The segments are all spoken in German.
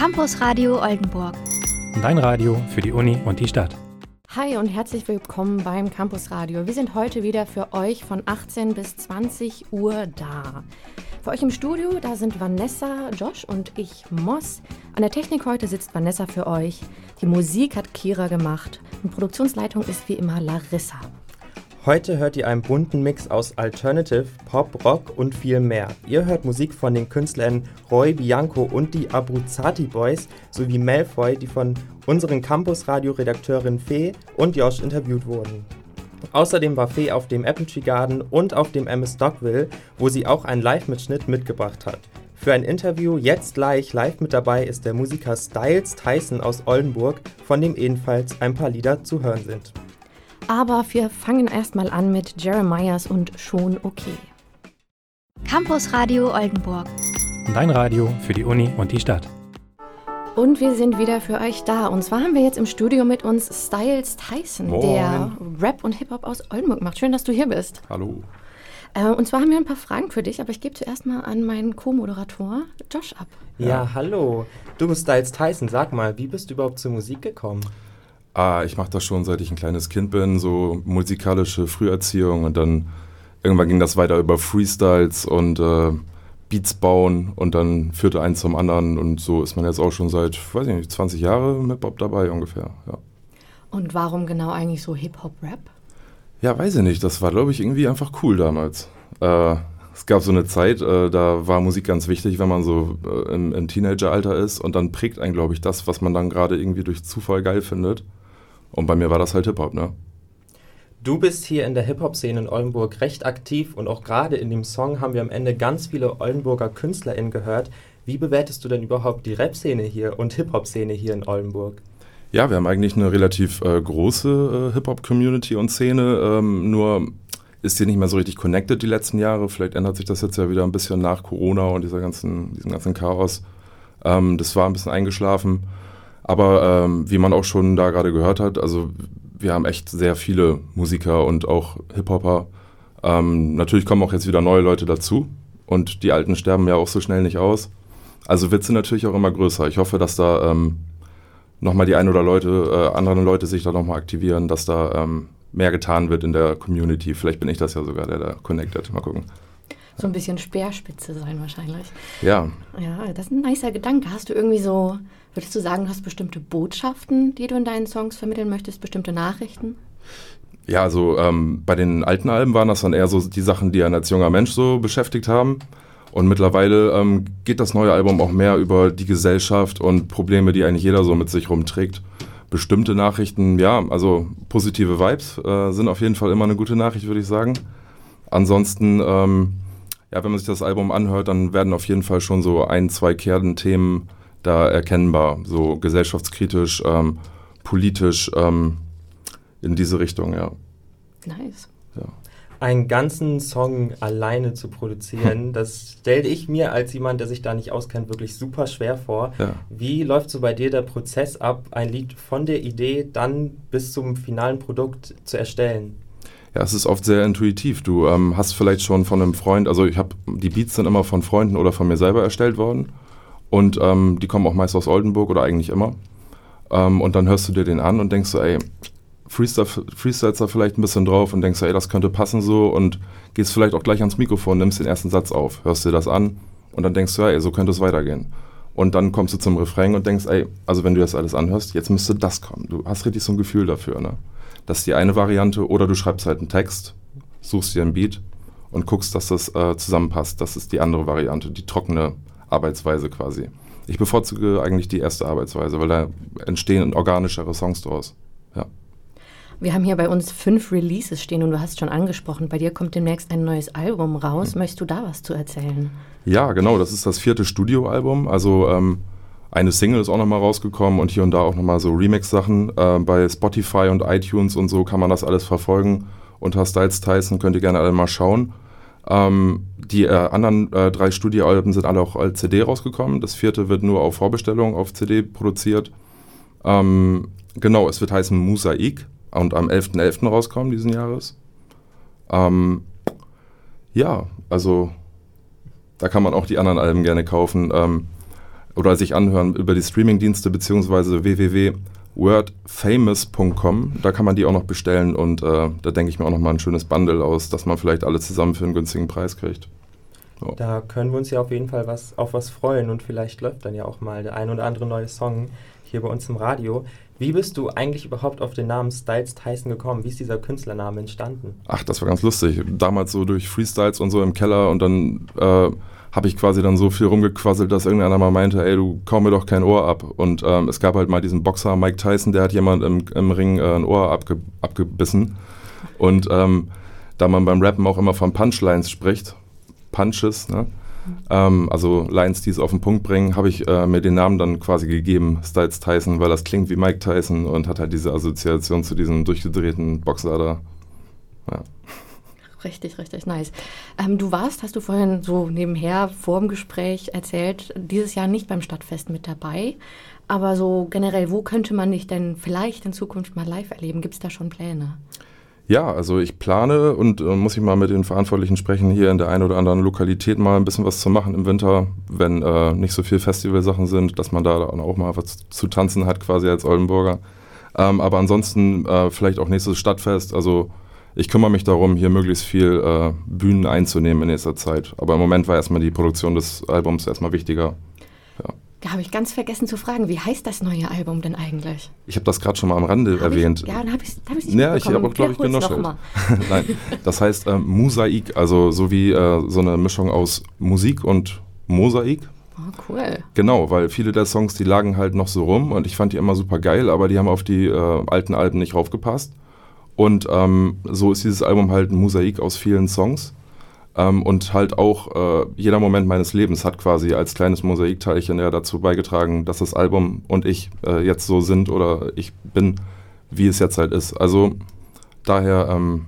Campus Radio Oldenburg. Dein Radio für die Uni und die Stadt. Hi und herzlich willkommen beim Campus Radio. Wir sind heute wieder für euch von 18 bis 20 Uhr da. Für euch im Studio, da sind Vanessa, Josh und ich, Moss. An der Technik heute sitzt Vanessa für euch. Die Musik hat Kira gemacht und Produktionsleitung ist wie immer Larissa. Heute hört ihr einen bunten Mix aus Alternative, Pop, Rock und viel mehr. Ihr hört Musik von den Künstlern Roy Bianco und die Abruzzati Boys sowie Malfoy, die von unseren Campus-Radio-Redakteurin Fee und Josh interviewt wurden. Außerdem war Fee auf dem Apple Garden und auf dem MS Stockville, wo sie auch einen Live-Mitschnitt mitgebracht hat. Für ein Interview jetzt gleich live mit dabei ist der Musiker Styles Tyson aus Oldenburg, von dem ebenfalls ein paar Lieder zu hören sind. Aber wir fangen erstmal an mit Jeremiahs und Schon okay. Campus Radio Oldenburg. Dein Radio für die Uni und die Stadt. Und wir sind wieder für euch da. Und zwar haben wir jetzt im Studio mit uns Styles Tyson, Moin. der Rap und Hip-Hop aus Oldenburg macht. Schön, dass du hier bist. Hallo. Äh, und zwar haben wir ein paar Fragen für dich, aber ich gebe zuerst mal an meinen Co-Moderator Josh ab. Ja, hallo. Du Styles Tyson, sag mal, wie bist du überhaupt zur Musik gekommen? Ah, ich mache das schon seit ich ein kleines Kind bin, so musikalische Früherziehung und dann irgendwann ging das weiter über Freestyles und äh, Beats bauen und dann führte eins zum anderen und so ist man jetzt auch schon seit, weiß ich nicht, 20 Jahre mit Bob dabei ungefähr, ja. Und warum genau eigentlich so Hip-Hop-Rap? Ja, weiß ich nicht, das war glaube ich irgendwie einfach cool damals. Äh, es gab so eine Zeit, äh, da war Musik ganz wichtig, wenn man so äh, im, im Teenageralter ist und dann prägt einen, glaube ich, das, was man dann gerade irgendwie durch Zufall geil findet. Und bei mir war das halt Hip-Hop, ne? Du bist hier in der Hip-Hop-Szene in Oldenburg recht aktiv und auch gerade in dem Song haben wir am Ende ganz viele Oldenburger KünstlerInnen gehört. Wie bewertest du denn überhaupt die Rap-Szene hier und Hip-Hop-Szene hier in Oldenburg? Ja, wir haben eigentlich eine relativ äh, große äh, Hip-Hop-Community und Szene, ähm, nur ist hier nicht mehr so richtig connected die letzten Jahre. Vielleicht ändert sich das jetzt ja wieder ein bisschen nach Corona und dieser ganzen, diesem ganzen Chaos. Ähm, das war ein bisschen eingeschlafen. Aber ähm, wie man auch schon da gerade gehört hat, also wir haben echt sehr viele Musiker und auch Hip-Hopper. Ähm, natürlich kommen auch jetzt wieder neue Leute dazu und die Alten sterben ja auch so schnell nicht aus. Also wird sie natürlich auch immer größer. Ich hoffe, dass da ähm, nochmal die ein oder Leute, äh, anderen Leute sich da nochmal aktivieren, dass da ähm, mehr getan wird in der Community. Vielleicht bin ich das ja sogar, der da connected. Mal gucken. So ein bisschen Speerspitze sein wahrscheinlich. Ja. Ja, das ist ein nicer Gedanke. Hast du irgendwie so, würdest du sagen, du hast bestimmte Botschaften, die du in deinen Songs vermitteln möchtest, bestimmte Nachrichten? Ja, also ähm, bei den alten Alben waren das dann eher so die Sachen, die einen als junger Mensch so beschäftigt haben. Und mittlerweile ähm, geht das neue Album auch mehr über die Gesellschaft und Probleme, die eigentlich jeder so mit sich rumträgt. Bestimmte Nachrichten, ja, also positive Vibes äh, sind auf jeden Fall immer eine gute Nachricht, würde ich sagen. Ansonsten, ähm, ja, wenn man sich das Album anhört, dann werden auf jeden Fall schon so ein, zwei Kernthemen da erkennbar, so gesellschaftskritisch, ähm, politisch ähm, in diese Richtung, ja. Nice. ja. Einen ganzen Song alleine zu produzieren, das stelle ich mir als jemand, der sich da nicht auskennt, wirklich super schwer vor. Ja. Wie läuft so bei dir der Prozess ab, ein Lied von der Idee dann bis zum finalen Produkt zu erstellen? Ja, es ist oft sehr intuitiv. Du ähm, hast vielleicht schon von einem Freund, also ich habe die Beats sind immer von Freunden oder von mir selber erstellt worden und ähm, die kommen auch meist aus Oldenburg oder eigentlich immer. Ähm, und dann hörst du dir den an und denkst so, ey, Freestyle, freestylst da vielleicht ein bisschen drauf und denkst so, ey, das könnte passen so und gehst vielleicht auch gleich ans Mikrofon, nimmst den ersten Satz auf, hörst dir das an und dann denkst du, ey, so könnte es weitergehen. Und dann kommst du zum Refrain und denkst, ey, also wenn du das alles anhörst, jetzt müsste das kommen. Du hast richtig so ein Gefühl dafür, ne? Das ist die eine Variante. Oder du schreibst halt einen Text, suchst dir ein Beat und guckst, dass das äh, zusammenpasst. Das ist die andere Variante, die trockene Arbeitsweise quasi. Ich bevorzuge eigentlich die erste Arbeitsweise, weil da entstehen organischere Songs draus. Ja. Wir haben hier bei uns fünf Releases stehen und du hast schon angesprochen, bei dir kommt demnächst ein neues Album raus. Möchtest du da was zu erzählen? Ja, genau, das ist das vierte Studioalbum. Also ähm, eine Single ist auch nochmal rausgekommen und hier und da auch nochmal so Remix-Sachen. Äh, bei Spotify und iTunes und so kann man das alles verfolgen. Unter Styles Tyson könnt ihr gerne alle mal schauen. Ähm, die äh, anderen äh, drei Studioalben sind alle auch als CD rausgekommen. Das vierte wird nur auf Vorbestellung auf CD produziert. Ähm, genau, es wird heißen Mosaik und am 11.11. .11. rauskommen diesen Jahres. Ähm, ja, also da kann man auch die anderen Alben gerne kaufen. Ähm, oder sich anhören über die Streamingdienste beziehungsweise www.wordfamous.com. Da kann man die auch noch bestellen und äh, da denke ich mir auch noch mal ein schönes Bundle aus, dass man vielleicht alle zusammen für einen günstigen Preis kriegt. So. Da können wir uns ja auf jeden Fall was, auf was freuen und vielleicht läuft dann ja auch mal der ein oder andere neue Song hier bei uns im Radio. Wie bist du eigentlich überhaupt auf den Namen Styles Tyson gekommen? Wie ist dieser Künstlername entstanden? Ach, das war ganz lustig. Damals so durch Freestyles und so im Keller und dann äh, habe ich quasi dann so viel rumgequasselt, dass irgendeiner mal meinte, ey, du kaum mir doch kein Ohr ab. Und ähm, es gab halt mal diesen Boxer Mike Tyson, der hat jemand im, im Ring äh, ein Ohr abge abgebissen. Und ähm, da man beim Rappen auch immer von Punchlines spricht, Punches, ne? Ähm, also Lines, die es auf den Punkt bringen, habe ich äh, mir den Namen dann quasi gegeben, Styles Tyson, weil das klingt wie Mike Tyson und hat halt diese Assoziation zu diesem durchgedrehten Boxer da. Ja. Richtig, richtig nice. Ähm, du warst, hast du vorhin so nebenher vor dem Gespräch erzählt, dieses Jahr nicht beim Stadtfest mit dabei. Aber so generell, wo könnte man dich denn vielleicht in Zukunft mal live erleben? Gibt es da schon Pläne? Ja, also ich plane und äh, muss ich mal mit den Verantwortlichen sprechen, hier in der einen oder anderen Lokalität mal ein bisschen was zu machen im Winter, wenn äh, nicht so viel Festivalsachen sind, dass man da auch mal was zu tanzen hat, quasi als Oldenburger. Ähm, aber ansonsten äh, vielleicht auch nächstes Stadtfest. Also ich kümmere mich darum, hier möglichst viel äh, Bühnen einzunehmen in nächster Zeit. Aber im Moment war erstmal die Produktion des Albums erstmal wichtiger. Da habe ich ganz vergessen zu fragen, wie heißt das neue Album denn eigentlich? Ich habe das gerade schon mal am Rande hab erwähnt. Ich, ja, dann habe ich es hab nicht Ja, ich habe auch, glaube ich, genuschelt. Nein, das heißt äh, Mosaik, also so wie äh, so eine Mischung aus Musik und Mosaik. Oh, cool. Genau, weil viele der Songs, die lagen halt noch so rum und ich fand die immer super geil, aber die haben auf die äh, alten Alben nicht raufgepasst. Und ähm, so ist dieses Album halt ein Mosaik aus vielen Songs. Ähm, und halt auch äh, jeder Moment meines Lebens hat quasi als kleines Mosaikteilchen ja dazu beigetragen, dass das Album und ich äh, jetzt so sind oder ich bin, wie es jetzt halt ist. Also daher ähm,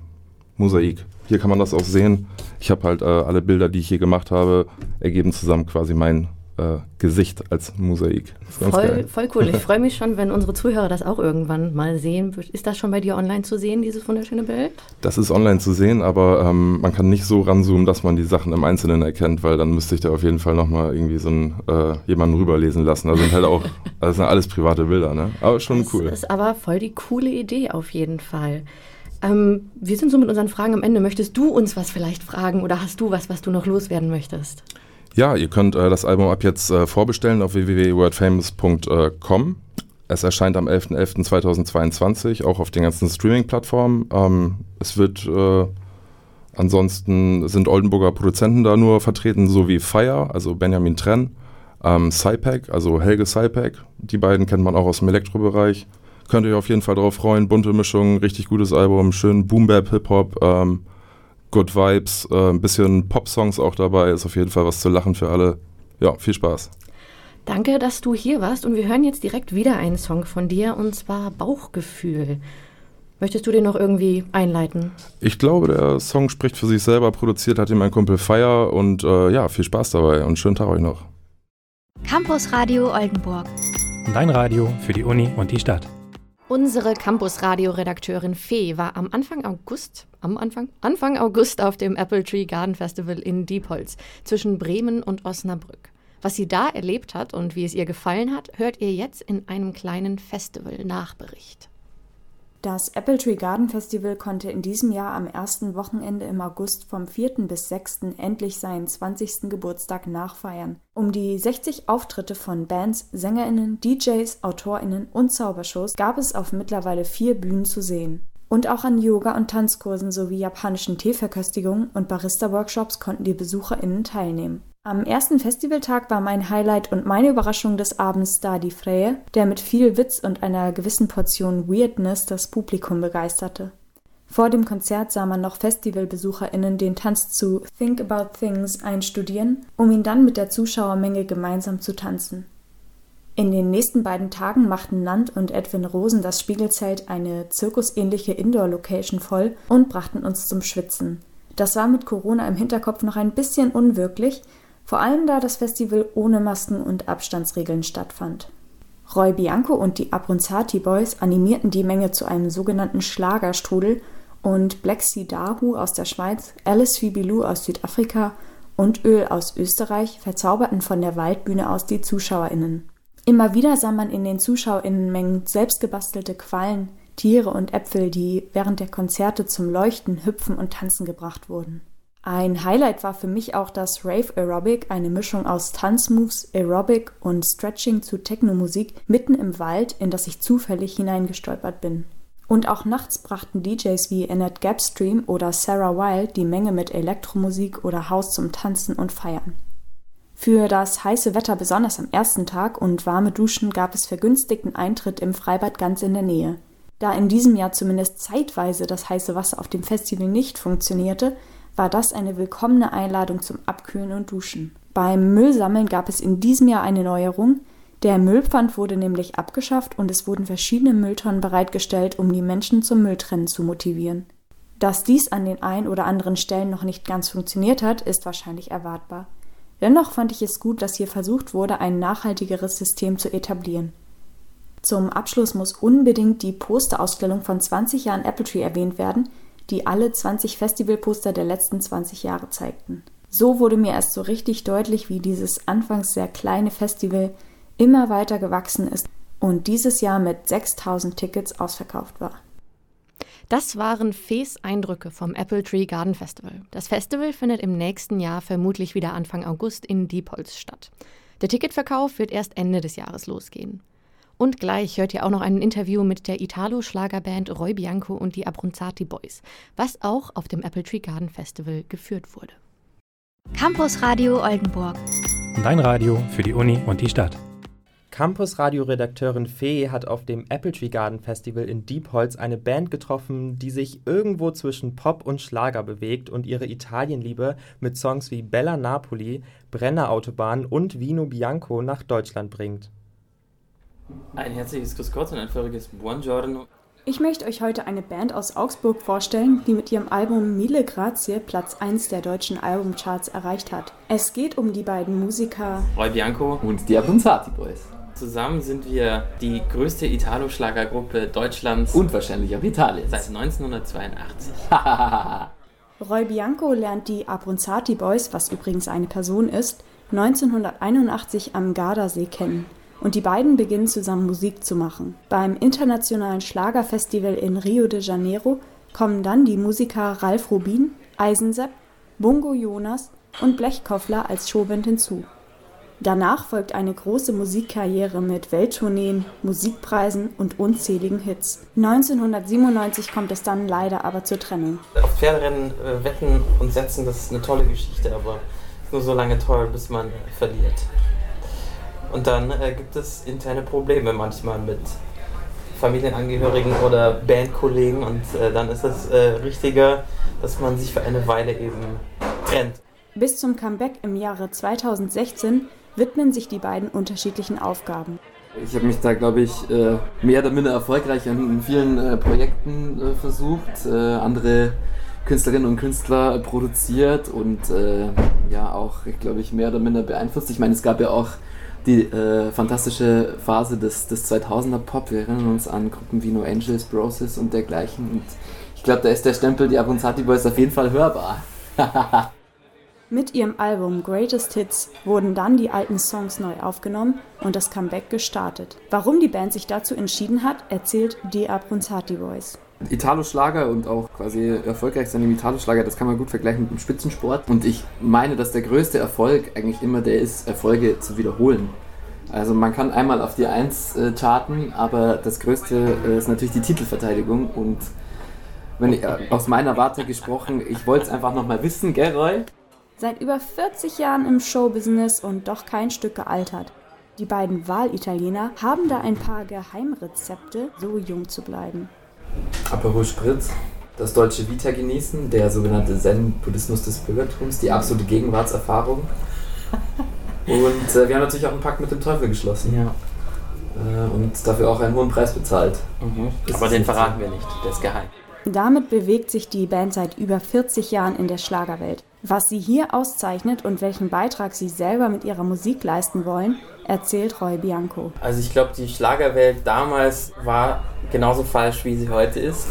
Mosaik. Hier kann man das auch sehen. Ich habe halt äh, alle Bilder, die ich hier gemacht habe, ergeben zusammen quasi mein äh, Gesicht als Mosaik. Voll, voll cool. Ich freue mich schon, wenn unsere Zuhörer das auch irgendwann mal sehen. Ist das schon bei dir online zu sehen, dieses wunderschöne Bild? Das ist online zu sehen, aber ähm, man kann nicht so ranzoomen, dass man die Sachen im Einzelnen erkennt, weil dann müsste ich da auf jeden Fall nochmal irgendwie so einen, äh, jemanden rüberlesen lassen. Da sind halt auch, das sind alles private Bilder, ne? Aber schon das cool. Das ist aber voll die coole Idee auf jeden Fall. Ähm, wir sind so mit unseren Fragen am Ende. Möchtest du uns was vielleicht fragen oder hast du was, was du noch loswerden möchtest? Ja, ihr könnt äh, das Album ab jetzt äh, vorbestellen auf www.wordfamous.com. Es erscheint am 11.11.2022 auch auf den ganzen Streaming-Plattformen. Ähm, es wird äh, ansonsten sind Oldenburger Produzenten da nur vertreten, so wie Fire, also Benjamin Trenn, ähm, Cypack, also Helge Cypack. Die beiden kennt man auch aus dem Elektrobereich. Könnt ihr euch auf jeden Fall darauf freuen. Bunte Mischung, richtig gutes Album, schön Boom-Bap, Hip-Hop. Ähm, Good Vibes, äh, ein bisschen Pop-Songs auch dabei, ist auf jeden Fall was zu lachen für alle. Ja, viel Spaß. Danke, dass du hier warst und wir hören jetzt direkt wieder einen Song von dir und zwar Bauchgefühl. Möchtest du den noch irgendwie einleiten? Ich glaube, der Song spricht für sich selber. Produziert hat ihn mein Kumpel Feier und äh, ja, viel Spaß dabei und schönen Tag euch noch. Campus Radio Oldenburg. Dein Radio für die Uni und die Stadt. Unsere Campus-Radio-Redakteurin Fee war am Anfang August, am Anfang, Anfang August auf dem Apple Tree Garden Festival in Diepholz zwischen Bremen und Osnabrück. Was sie da erlebt hat und wie es ihr gefallen hat, hört ihr jetzt in einem kleinen Festival-Nachbericht. Das Apple Tree Garden Festival konnte in diesem Jahr am ersten Wochenende im August vom 4. bis 6. endlich seinen 20. Geburtstag nachfeiern. Um die 60 Auftritte von Bands, SängerInnen, DJs, AutorInnen und Zaubershows gab es auf mittlerweile vier Bühnen zu sehen. Und auch an Yoga- und Tanzkursen sowie japanischen Teeverköstigungen und Barista-Workshops konnten die BesucherInnen teilnehmen. Am ersten Festivaltag war mein Highlight und meine Überraschung des Abends Stadi Freie, der mit viel Witz und einer gewissen Portion Weirdness das Publikum begeisterte. Vor dem Konzert sah man noch FestivalbesucherInnen den Tanz zu Think About Things einstudieren, um ihn dann mit der Zuschauermenge gemeinsam zu tanzen. In den nächsten beiden Tagen machten Nant und Edwin Rosen das Spiegelzelt eine zirkusähnliche Indoor-Location voll und brachten uns zum Schwitzen. Das war mit Corona im Hinterkopf noch ein bisschen unwirklich, vor allem da das Festival ohne Masken und Abstandsregeln stattfand. Roy Bianco und die Abronzati Boys animierten die Menge zu einem sogenannten Schlagerstrudel und Black Sea Dahu aus der Schweiz, Alice Fibilou aus Südafrika und Öl aus Österreich verzauberten von der Waldbühne aus die ZuschauerInnen. Immer wieder sah man in den ZuschauerInnenmengen selbstgebastelte Quallen, Tiere und Äpfel, die während der Konzerte zum Leuchten, Hüpfen und Tanzen gebracht wurden. Ein Highlight war für mich auch das Rave Aerobic, eine Mischung aus Tanzmoves, Aerobic und Stretching zu Technomusik mitten im Wald, in das ich zufällig hineingestolpert bin. Und auch nachts brachten DJs wie Annette Gapstream oder Sarah Wild die Menge mit Elektromusik oder Haus zum Tanzen und Feiern. Für das heiße Wetter besonders am ersten Tag und warme Duschen gab es vergünstigten Eintritt im Freibad ganz in der Nähe. Da in diesem Jahr zumindest zeitweise das heiße Wasser auf dem Festival nicht funktionierte, war das eine willkommene Einladung zum Abkühlen und Duschen. Beim Müllsammeln gab es in diesem Jahr eine Neuerung. Der Müllpfand wurde nämlich abgeschafft und es wurden verschiedene Mülltonnen bereitgestellt, um die Menschen zum Mülltrennen zu motivieren. Dass dies an den ein oder anderen Stellen noch nicht ganz funktioniert hat, ist wahrscheinlich erwartbar. Dennoch fand ich es gut, dass hier versucht wurde, ein nachhaltigeres System zu etablieren. Zum Abschluss muss unbedingt die Posterausstellung von 20 Jahren Apple Tree erwähnt werden, die alle 20 Festivalposter der letzten 20 Jahre zeigten. So wurde mir erst so richtig deutlich, wie dieses anfangs sehr kleine Festival immer weiter gewachsen ist und dieses Jahr mit 6000 Tickets ausverkauft war. Das waren Fees Eindrücke vom Apple Tree Garden Festival. Das Festival findet im nächsten Jahr vermutlich wieder Anfang August in Diepholz statt. Der Ticketverkauf wird erst Ende des Jahres losgehen. Und gleich hört ihr auch noch ein Interview mit der Italo-Schlagerband Roy Bianco und die Abronzati Boys, was auch auf dem Apple Tree Garden Festival geführt wurde. Campus Radio Oldenburg. Dein Radio für die Uni und die Stadt. Campus-Radio-Redakteurin Fee hat auf dem Apple Tree Garden Festival in Diepholz eine Band getroffen, die sich irgendwo zwischen Pop und Schlager bewegt und ihre Italienliebe mit Songs wie Bella Napoli, Brennerautobahn und Vino Bianco nach Deutschland bringt. Ein herzliches Grüß Gott und ein feuriges Buongiorno. Ich möchte euch heute eine Band aus Augsburg vorstellen, die mit ihrem Album Mille Grazie Platz 1 der deutschen Albumcharts erreicht hat. Es geht um die beiden Musiker Roy Bianco und die Abronzati Boys. Zusammen sind wir die größte Italo-Schlagergruppe Deutschlands und wahrscheinlich auch Italiens. Seit 1982. Roy Bianco lernt die Abronzati Boys, was übrigens eine Person ist, 1981 am Gardasee kennen und die beiden beginnen zusammen Musik zu machen. Beim internationalen Schlagerfestival in Rio de Janeiro kommen dann die Musiker Ralf Rubin, Eisensepp, Bungo Jonas und Blechkoffler als Showband hinzu. Danach folgt eine große Musikkarriere mit Welttourneen, Musikpreisen und unzähligen Hits. 1997 kommt es dann leider aber zur Trennung. Auf Pferderennen äh, wetten und setzen, das ist eine tolle Geschichte, aber nur so lange toll, bis man verliert. Und dann äh, gibt es interne Probleme manchmal mit Familienangehörigen oder Bandkollegen und äh, dann ist es äh, richtiger, dass man sich für eine Weile eben trennt. Bis zum Comeback im Jahre 2016 widmen sich die beiden unterschiedlichen Aufgaben. Ich habe mich da, glaube ich, äh, mehr oder minder erfolgreich an vielen äh, Projekten äh, versucht, andere Künstlerinnen und Künstler produziert und ja auch, glaube ich, mehr oder minder beeinflusst. Ich meine, es gab ja auch die äh, fantastische Phase des, des 2000er Pop. Wir erinnern uns an Gruppen wie No Angels, Broses und dergleichen. Und ich glaube, da ist der Stempel die Abronzati Boys auf jeden Fall hörbar. Mit ihrem Album Greatest Hits wurden dann die alten Songs neu aufgenommen und das Comeback gestartet. Warum die Band sich dazu entschieden hat, erzählt die Abronzati Boys. Italo-Schlager und auch quasi erfolgreich sein im Italo-Schlager, das kann man gut vergleichen mit dem Spitzensport. Und ich meine, dass der größte Erfolg eigentlich immer der ist, Erfolge zu wiederholen. Also man kann einmal auf die Eins äh, charten, aber das Größte äh, ist natürlich die Titelverteidigung. Und wenn ich, äh, aus meiner Warte gesprochen, ich wollte es einfach nochmal wissen, gell Roy? Seit über 40 Jahren im Showbusiness und doch kein Stück gealtert. Die beiden Wahlitaliener haben da ein paar Geheimrezepte, so jung zu bleiben. Aperol Spritz, das deutsche Vita genießen, der sogenannte Zen-Buddhismus des Bürgertums, die absolute Gegenwartserfahrung. Und äh, wir haben natürlich auch einen Pakt mit dem Teufel geschlossen. Ja. Äh, und dafür auch einen hohen Preis bezahlt. Mhm. Aber den verraten wir nicht, der ist geheim. Damit bewegt sich die Band seit über 40 Jahren in der Schlagerwelt. Was sie hier auszeichnet und welchen Beitrag sie selber mit ihrer Musik leisten wollen, erzählt Roy Bianco. Also ich glaube, die Schlagerwelt damals war genauso falsch, wie sie heute ist.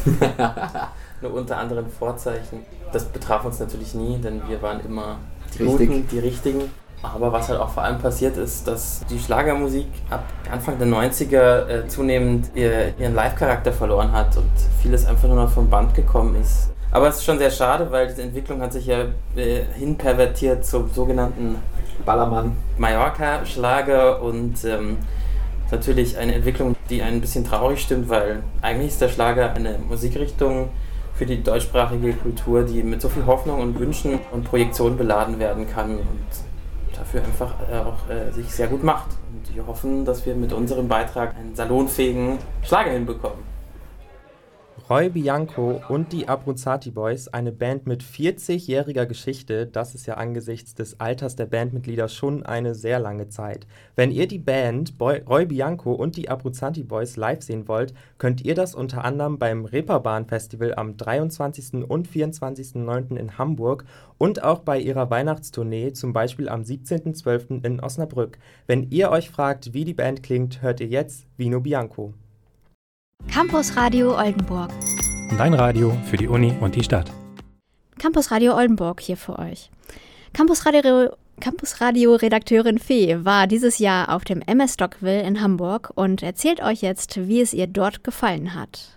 Nur unter anderen Vorzeichen. Das betraf uns natürlich nie, denn wir waren immer die Richtig. guten, die richtigen. Aber was halt auch vor allem passiert ist, dass die Schlagermusik ab Anfang der 90er äh, zunehmend ihr, ihren Live-Charakter verloren hat und vieles einfach nur noch vom Band gekommen ist. Aber es ist schon sehr schade, weil diese Entwicklung hat sich ja äh, hinpervertiert zum sogenannten Ballermann. Mallorca-Schlager und ähm, ist natürlich eine Entwicklung, die ein bisschen traurig stimmt, weil eigentlich ist der Schlager eine Musikrichtung für die deutschsprachige Kultur, die mit so viel Hoffnung und Wünschen und Projektion beladen werden kann und dafür einfach äh, auch äh, sich sehr gut macht. Und wir hoffen, dass wir mit unserem Beitrag einen salonfähigen Schlager hinbekommen. Roy Bianco und die Abruzzati Boys, eine Band mit 40-jähriger Geschichte, das ist ja angesichts des Alters der Bandmitglieder schon eine sehr lange Zeit. Wenn ihr die Band Boy, Roy Bianco und die Abruzzati Boys live sehen wollt, könnt ihr das unter anderem beim Reeperbahn Festival am 23. und 24.09. in Hamburg und auch bei ihrer Weihnachtstournee, zum Beispiel am 17.12. in Osnabrück. Wenn ihr euch fragt, wie die Band klingt, hört ihr jetzt Vino Bianco. Campus Radio Oldenburg. Dein Radio für die Uni und die Stadt. Campus Radio Oldenburg hier für euch. Campus Radio, Campus Radio Redakteurin Fee war dieses Jahr auf dem MS Stockville in Hamburg und erzählt euch jetzt, wie es ihr dort gefallen hat.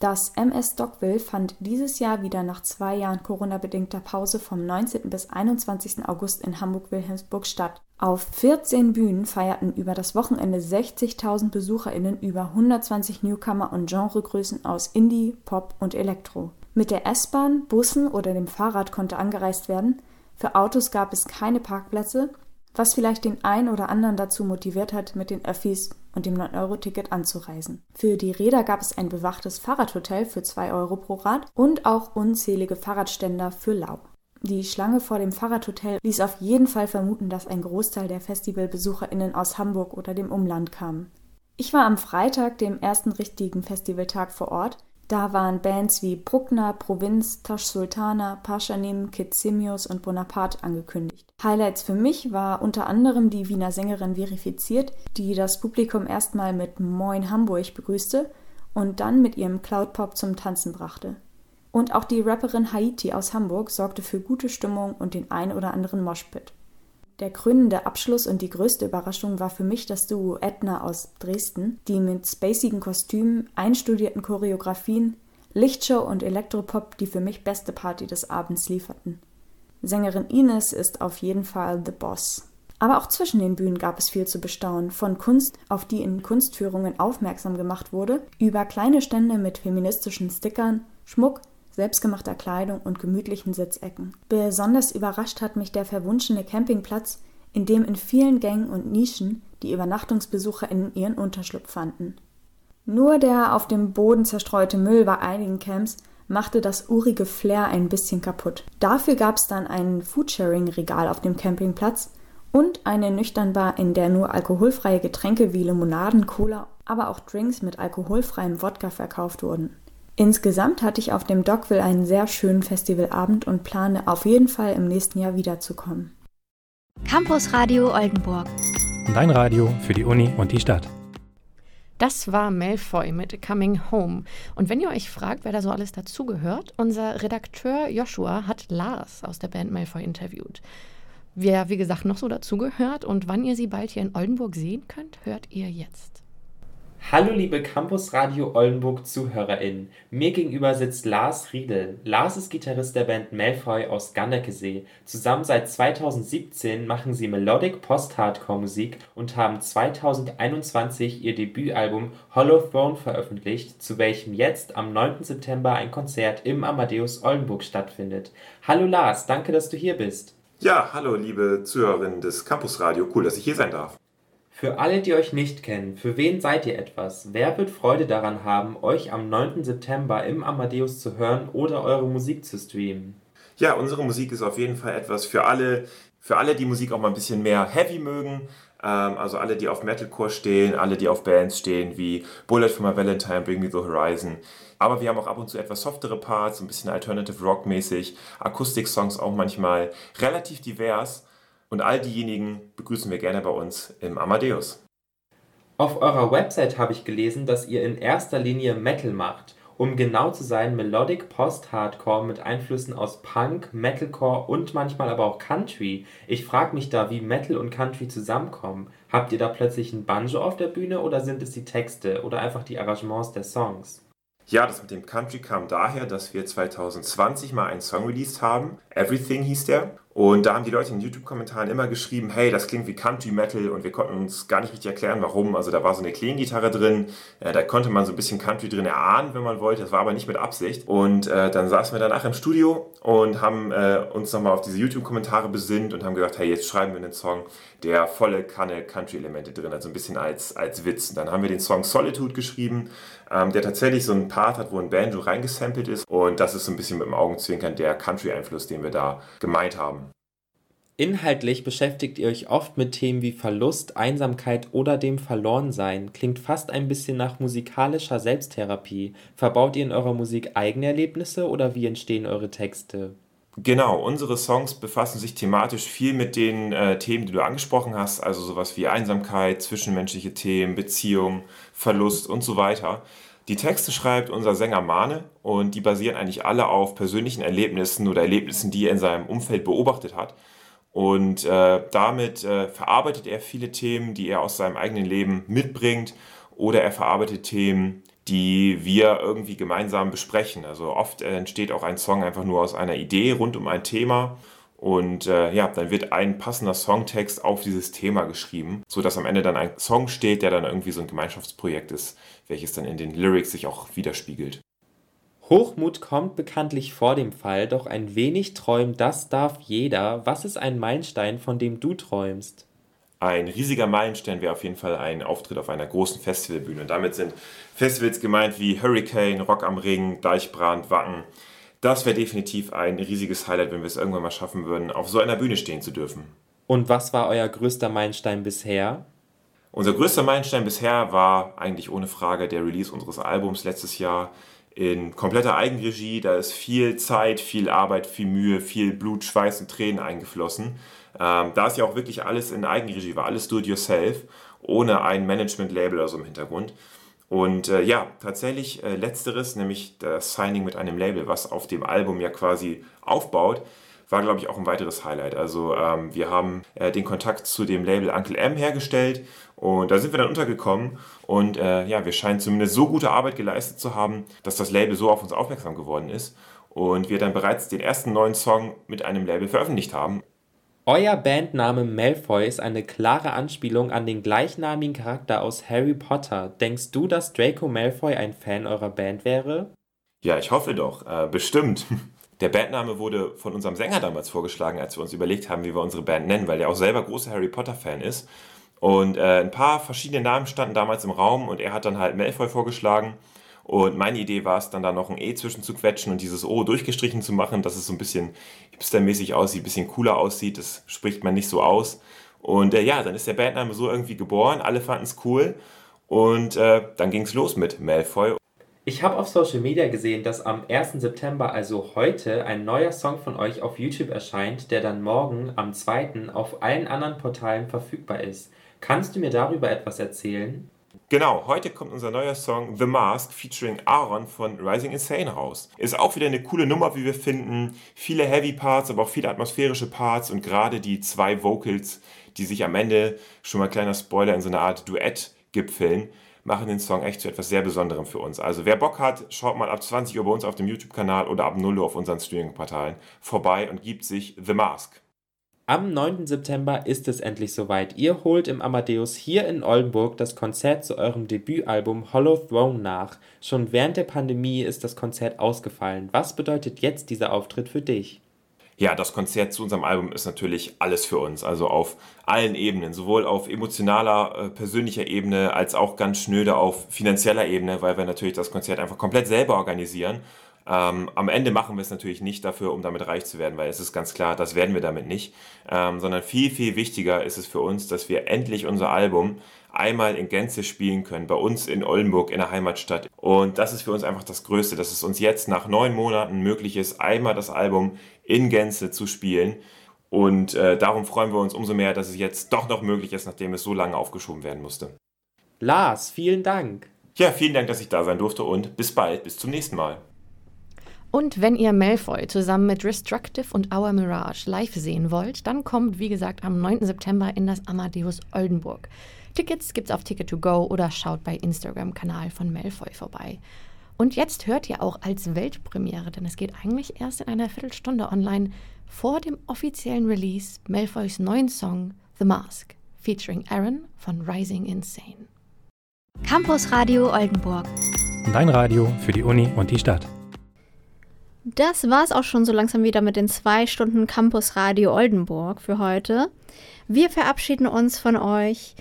Das MS Stockville fand dieses Jahr wieder nach zwei Jahren Corona-bedingter Pause vom 19. bis 21. August in Hamburg-Wilhelmsburg statt. Auf 14 Bühnen feierten über das Wochenende 60.000 BesucherInnen über 120 Newcomer und Genregrößen aus Indie, Pop und Elektro. Mit der S-Bahn, Bussen oder dem Fahrrad konnte angereist werden. Für Autos gab es keine Parkplätze, was vielleicht den einen oder anderen dazu motiviert hat, mit den Öffis und dem 9-Euro-Ticket anzureisen. Für die Räder gab es ein bewachtes Fahrradhotel für 2 Euro pro Rad und auch unzählige Fahrradständer für lau. Die Schlange vor dem Fahrradhotel ließ auf jeden Fall vermuten, dass ein Großteil der FestivalbesucherInnen aus Hamburg oder dem Umland kamen. Ich war am Freitag, dem ersten richtigen Festivaltag vor Ort. Da waren Bands wie Bruckner, Provinz, Tash Sultana, Paschanim, Kid Simios und Bonaparte angekündigt. Highlights für mich war unter anderem die Wiener Sängerin Verifiziert, die das Publikum erstmal mit Moin Hamburg begrüßte und dann mit ihrem Cloudpop zum Tanzen brachte. Und auch die Rapperin Haiti aus Hamburg sorgte für gute Stimmung und den ein oder anderen Moshpit. Der krönende Abschluss und die größte Überraschung war für mich das Duo Edna aus Dresden, die mit spacigen Kostümen, einstudierten Choreografien, Lichtshow und Elektropop die für mich beste Party des Abends lieferten. Sängerin Ines ist auf jeden Fall the Boss. Aber auch zwischen den Bühnen gab es viel zu bestaunen, von Kunst, auf die in Kunstführungen aufmerksam gemacht wurde, über kleine Stände mit feministischen Stickern, Schmuck, selbstgemachter Kleidung und gemütlichen Sitzecken. Besonders überrascht hat mich der verwunschene Campingplatz, in dem in vielen Gängen und Nischen die UbernachtungsbesucherInnen ihren Unterschlupf fanden. Nur der auf dem Boden zerstreute Müll bei einigen Camps machte das urige Flair ein bisschen kaputt. Dafür gab es dann ein Foodsharing-Regal auf dem Campingplatz und eine Nüchternbar, in der nur alkoholfreie Getränke wie Limonaden, Cola, aber auch Drinks mit alkoholfreiem Wodka verkauft wurden. Insgesamt hatte ich auf dem Dockville einen sehr schönen Festivalabend und plane auf jeden Fall im nächsten Jahr wiederzukommen. Campus Radio Oldenburg. Dein Radio für die Uni und die Stadt. Das war Malfoy mit Coming Home. Und wenn ihr euch fragt, wer da so alles dazugehört, unser Redakteur Joshua hat Lars aus der Band Malfoy interviewt. Wer, wie gesagt, noch so dazugehört und wann ihr sie bald hier in Oldenburg sehen könnt, hört ihr jetzt. Hallo liebe Campus Radio Oldenburg ZuhörerInnen. Mir gegenüber sitzt Lars Riedel. Lars ist Gitarrist der Band Malfoy aus Ganderkesee. Zusammen seit 2017 machen sie Melodic Post-Hardcore Musik und haben 2021 ihr Debütalbum Hollow Throne veröffentlicht, zu welchem jetzt am 9. September ein Konzert im Amadeus Oldenburg stattfindet. Hallo Lars, danke, dass du hier bist. Ja, hallo liebe Zuhörerinnen des Campus Radio. Cool, dass ich hier sein darf. Für alle, die euch nicht kennen, für wen seid ihr etwas? Wer wird Freude daran haben, euch am 9. September im Amadeus zu hören oder eure Musik zu streamen? Ja, unsere Musik ist auf jeden Fall etwas für alle, für alle, die Musik auch mal ein bisschen mehr heavy mögen. Ähm, also alle, die auf Metalcore stehen, alle, die auf Bands stehen wie Bullet for My Valentine, Bring Me the Horizon. Aber wir haben auch ab und zu etwas softere Parts, ein bisschen Alternative Rock mäßig, Akustik-Songs auch manchmal, relativ divers. Und all diejenigen begrüßen wir gerne bei uns im Amadeus. Auf eurer Website habe ich gelesen, dass ihr in erster Linie Metal macht. Um genau zu sein, Melodic Post-Hardcore mit Einflüssen aus Punk, Metalcore und manchmal aber auch Country. Ich frage mich da, wie Metal und Country zusammenkommen. Habt ihr da plötzlich ein Banjo auf der Bühne oder sind es die Texte oder einfach die Arrangements der Songs? Ja, das mit dem Country kam daher, dass wir 2020 mal einen Song released haben. Everything hieß der. Und da haben die Leute in den YouTube-Kommentaren immer geschrieben, hey, das klingt wie Country Metal und wir konnten uns gar nicht richtig erklären, warum. Also da war so eine Clean-Gitarre drin, äh, da konnte man so ein bisschen Country drin erahnen, wenn man wollte. Das war aber nicht mit Absicht. Und äh, dann saßen wir danach im Studio und haben äh, uns nochmal auf diese YouTube-Kommentare besinnt und haben gesagt, hey, jetzt schreiben wir einen Song, der volle Kanne Country-Elemente drin hat, so ein bisschen als, als Witz. Und dann haben wir den Song Solitude geschrieben, ähm, der tatsächlich so einen Part hat, wo ein Banjo reingesampelt ist. Und das ist so ein bisschen mit dem Augenzwinkern der Country-Einfluss, den wir da gemeint haben. Inhaltlich beschäftigt ihr euch oft mit Themen wie Verlust, Einsamkeit oder dem Verlorensein. Klingt fast ein bisschen nach musikalischer Selbsttherapie. Verbaut ihr in eurer Musik eigene Erlebnisse oder wie entstehen eure Texte? Genau, unsere Songs befassen sich thematisch viel mit den äh, Themen, die du angesprochen hast, also sowas wie Einsamkeit, zwischenmenschliche Themen, Beziehung, Verlust und so weiter. Die Texte schreibt unser Sänger Mane und die basieren eigentlich alle auf persönlichen Erlebnissen oder Erlebnissen, die er in seinem Umfeld beobachtet hat. Und äh, damit äh, verarbeitet er viele Themen, die er aus seinem eigenen Leben mitbringt, oder er verarbeitet Themen, die wir irgendwie gemeinsam besprechen. Also oft entsteht auch ein Song einfach nur aus einer Idee rund um ein Thema. Und äh, ja, dann wird ein passender Songtext auf dieses Thema geschrieben, sodass am Ende dann ein Song steht, der dann irgendwie so ein Gemeinschaftsprojekt ist, welches dann in den Lyrics sich auch widerspiegelt. Hochmut kommt bekanntlich vor dem Fall, doch ein wenig träumen, das darf jeder. Was ist ein Meilenstein, von dem du träumst? Ein riesiger Meilenstein wäre auf jeden Fall ein Auftritt auf einer großen Festivalbühne. Und damit sind Festivals gemeint wie Hurricane, Rock am Ring, Deichbrand, Wacken. Das wäre definitiv ein riesiges Highlight, wenn wir es irgendwann mal schaffen würden, auf so einer Bühne stehen zu dürfen. Und was war euer größter Meilenstein bisher? Unser größter Meilenstein bisher war eigentlich ohne Frage der Release unseres Albums letztes Jahr in kompletter Eigenregie. Da ist viel Zeit, viel Arbeit, viel Mühe, viel Blut, Schweiß und Tränen eingeflossen. Ähm, da ist ja auch wirklich alles in Eigenregie, war alles do it yourself, ohne ein Management-Label oder so im Hintergrund. Und äh, ja, tatsächlich äh, letzteres, nämlich das Signing mit einem Label, was auf dem Album ja quasi aufbaut, war, glaube ich, auch ein weiteres Highlight. Also ähm, wir haben äh, den Kontakt zu dem Label Uncle M hergestellt und da sind wir dann untergekommen und äh, ja, wir scheinen zumindest so gute Arbeit geleistet zu haben, dass das Label so auf uns aufmerksam geworden ist und wir dann bereits den ersten neuen Song mit einem Label veröffentlicht haben. Euer Bandname Malfoy ist eine klare Anspielung an den gleichnamigen Charakter aus Harry Potter. Denkst du, dass Draco Malfoy ein Fan eurer Band wäre? Ja, ich hoffe doch. Äh, bestimmt. Der Bandname wurde von unserem Sänger damals vorgeschlagen, als wir uns überlegt haben, wie wir unsere Band nennen, weil der auch selber großer Harry Potter-Fan ist. Und äh, ein paar verschiedene Namen standen damals im Raum und er hat dann halt Malfoy vorgeschlagen. Und meine Idee war es dann da noch ein E zwischen zu quetschen und dieses O durchgestrichen zu machen, dass es so ein bisschen hipstermäßig aussieht, ein bisschen cooler aussieht. Das spricht man nicht so aus. Und äh, ja, dann ist der Bandname so irgendwie geboren. Alle fanden es cool. Und äh, dann ging es los mit Malfoy. Ich habe auf Social Media gesehen, dass am 1. September, also heute, ein neuer Song von euch auf YouTube erscheint, der dann morgen am 2. auf allen anderen Portalen verfügbar ist. Kannst du mir darüber etwas erzählen? Genau, heute kommt unser neuer Song The Mask featuring Aaron von Rising Insane raus. Ist auch wieder eine coole Nummer, wie wir finden. Viele Heavy Parts, aber auch viele atmosphärische Parts und gerade die zwei Vocals, die sich am Ende, schon mal kleiner Spoiler, in so einer Art Duett gipfeln machen den Song echt zu etwas sehr Besonderem für uns. Also wer Bock hat, schaut mal ab 20 Uhr bei uns auf dem YouTube-Kanal oder ab 0 Uhr auf unseren Streaming-Portalen vorbei und gibt sich The Mask. Am 9. September ist es endlich soweit. Ihr holt im Amadeus hier in Oldenburg das Konzert zu eurem Debütalbum Hollow Throne nach. Schon während der Pandemie ist das Konzert ausgefallen. Was bedeutet jetzt dieser Auftritt für dich? ja, das Konzert zu unserem Album ist natürlich alles für uns. Also auf allen Ebenen, sowohl auf emotionaler, äh, persönlicher Ebene als auch ganz schnöde auf finanzieller Ebene, weil wir natürlich das Konzert einfach komplett selber organisieren. Ähm, am Ende machen wir es natürlich nicht dafür, um damit reich zu werden, weil es ist ganz klar, das werden wir damit nicht, ähm, sondern viel, viel wichtiger ist es für uns, dass wir endlich unser Album einmal in Gänze spielen können, bei uns in Oldenburg, in der Heimatstadt. Und das ist für uns einfach das Größte, dass es uns jetzt nach neun Monaten möglich ist, einmal das Album in Gänze zu spielen. Und äh, darum freuen wir uns umso mehr, dass es jetzt doch noch möglich ist, nachdem es so lange aufgeschoben werden musste. Lars, vielen Dank. Ja, vielen Dank, dass ich da sein durfte und bis bald, bis zum nächsten Mal. Und wenn ihr Malfoy zusammen mit Destructive und Our Mirage live sehen wollt, dann kommt, wie gesagt, am 9. September in das Amadeus Oldenburg. Tickets gibt's auf Ticket to Go oder schaut bei Instagram-Kanal von Malfoy vorbei. Und jetzt hört ihr auch als Weltpremiere, denn es geht eigentlich erst in einer Viertelstunde online, vor dem offiziellen Release Malfoys neuen Song The Mask, featuring Aaron von Rising Insane. Campus Radio Oldenburg. Dein Radio für die Uni und die Stadt. Das war's auch schon so langsam wieder mit den zwei Stunden Campus Radio Oldenburg für heute. Wir verabschieden uns von euch.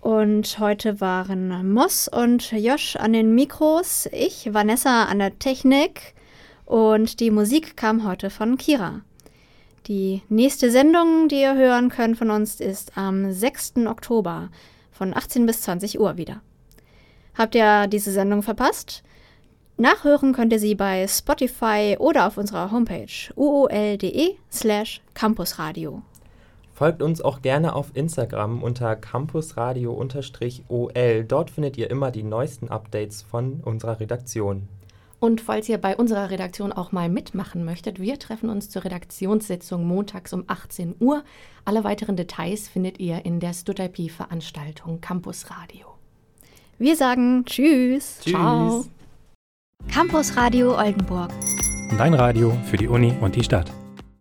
Und heute waren Moss und Josh an den Mikros, ich, Vanessa, an der Technik und die Musik kam heute von Kira. Die nächste Sendung, die ihr hören könnt von uns, ist am 6. Oktober von 18 bis 20 Uhr wieder. Habt ihr diese Sendung verpasst? Nachhören könnt ihr sie bei Spotify oder auf unserer Homepage uol.de slash campusradio. Folgt uns auch gerne auf Instagram unter campusradio-ol. Dort findet ihr immer die neuesten Updates von unserer Redaktion. Und falls ihr bei unserer Redaktion auch mal mitmachen möchtet, wir treffen uns zur Redaktionssitzung montags um 18 Uhr. Alle weiteren Details findet ihr in der StudIP-Veranstaltung Campus Radio. Wir sagen Tschüss. Tschüss. Ciao. Campus Radio Oldenburg. Dein Radio für die Uni und die Stadt.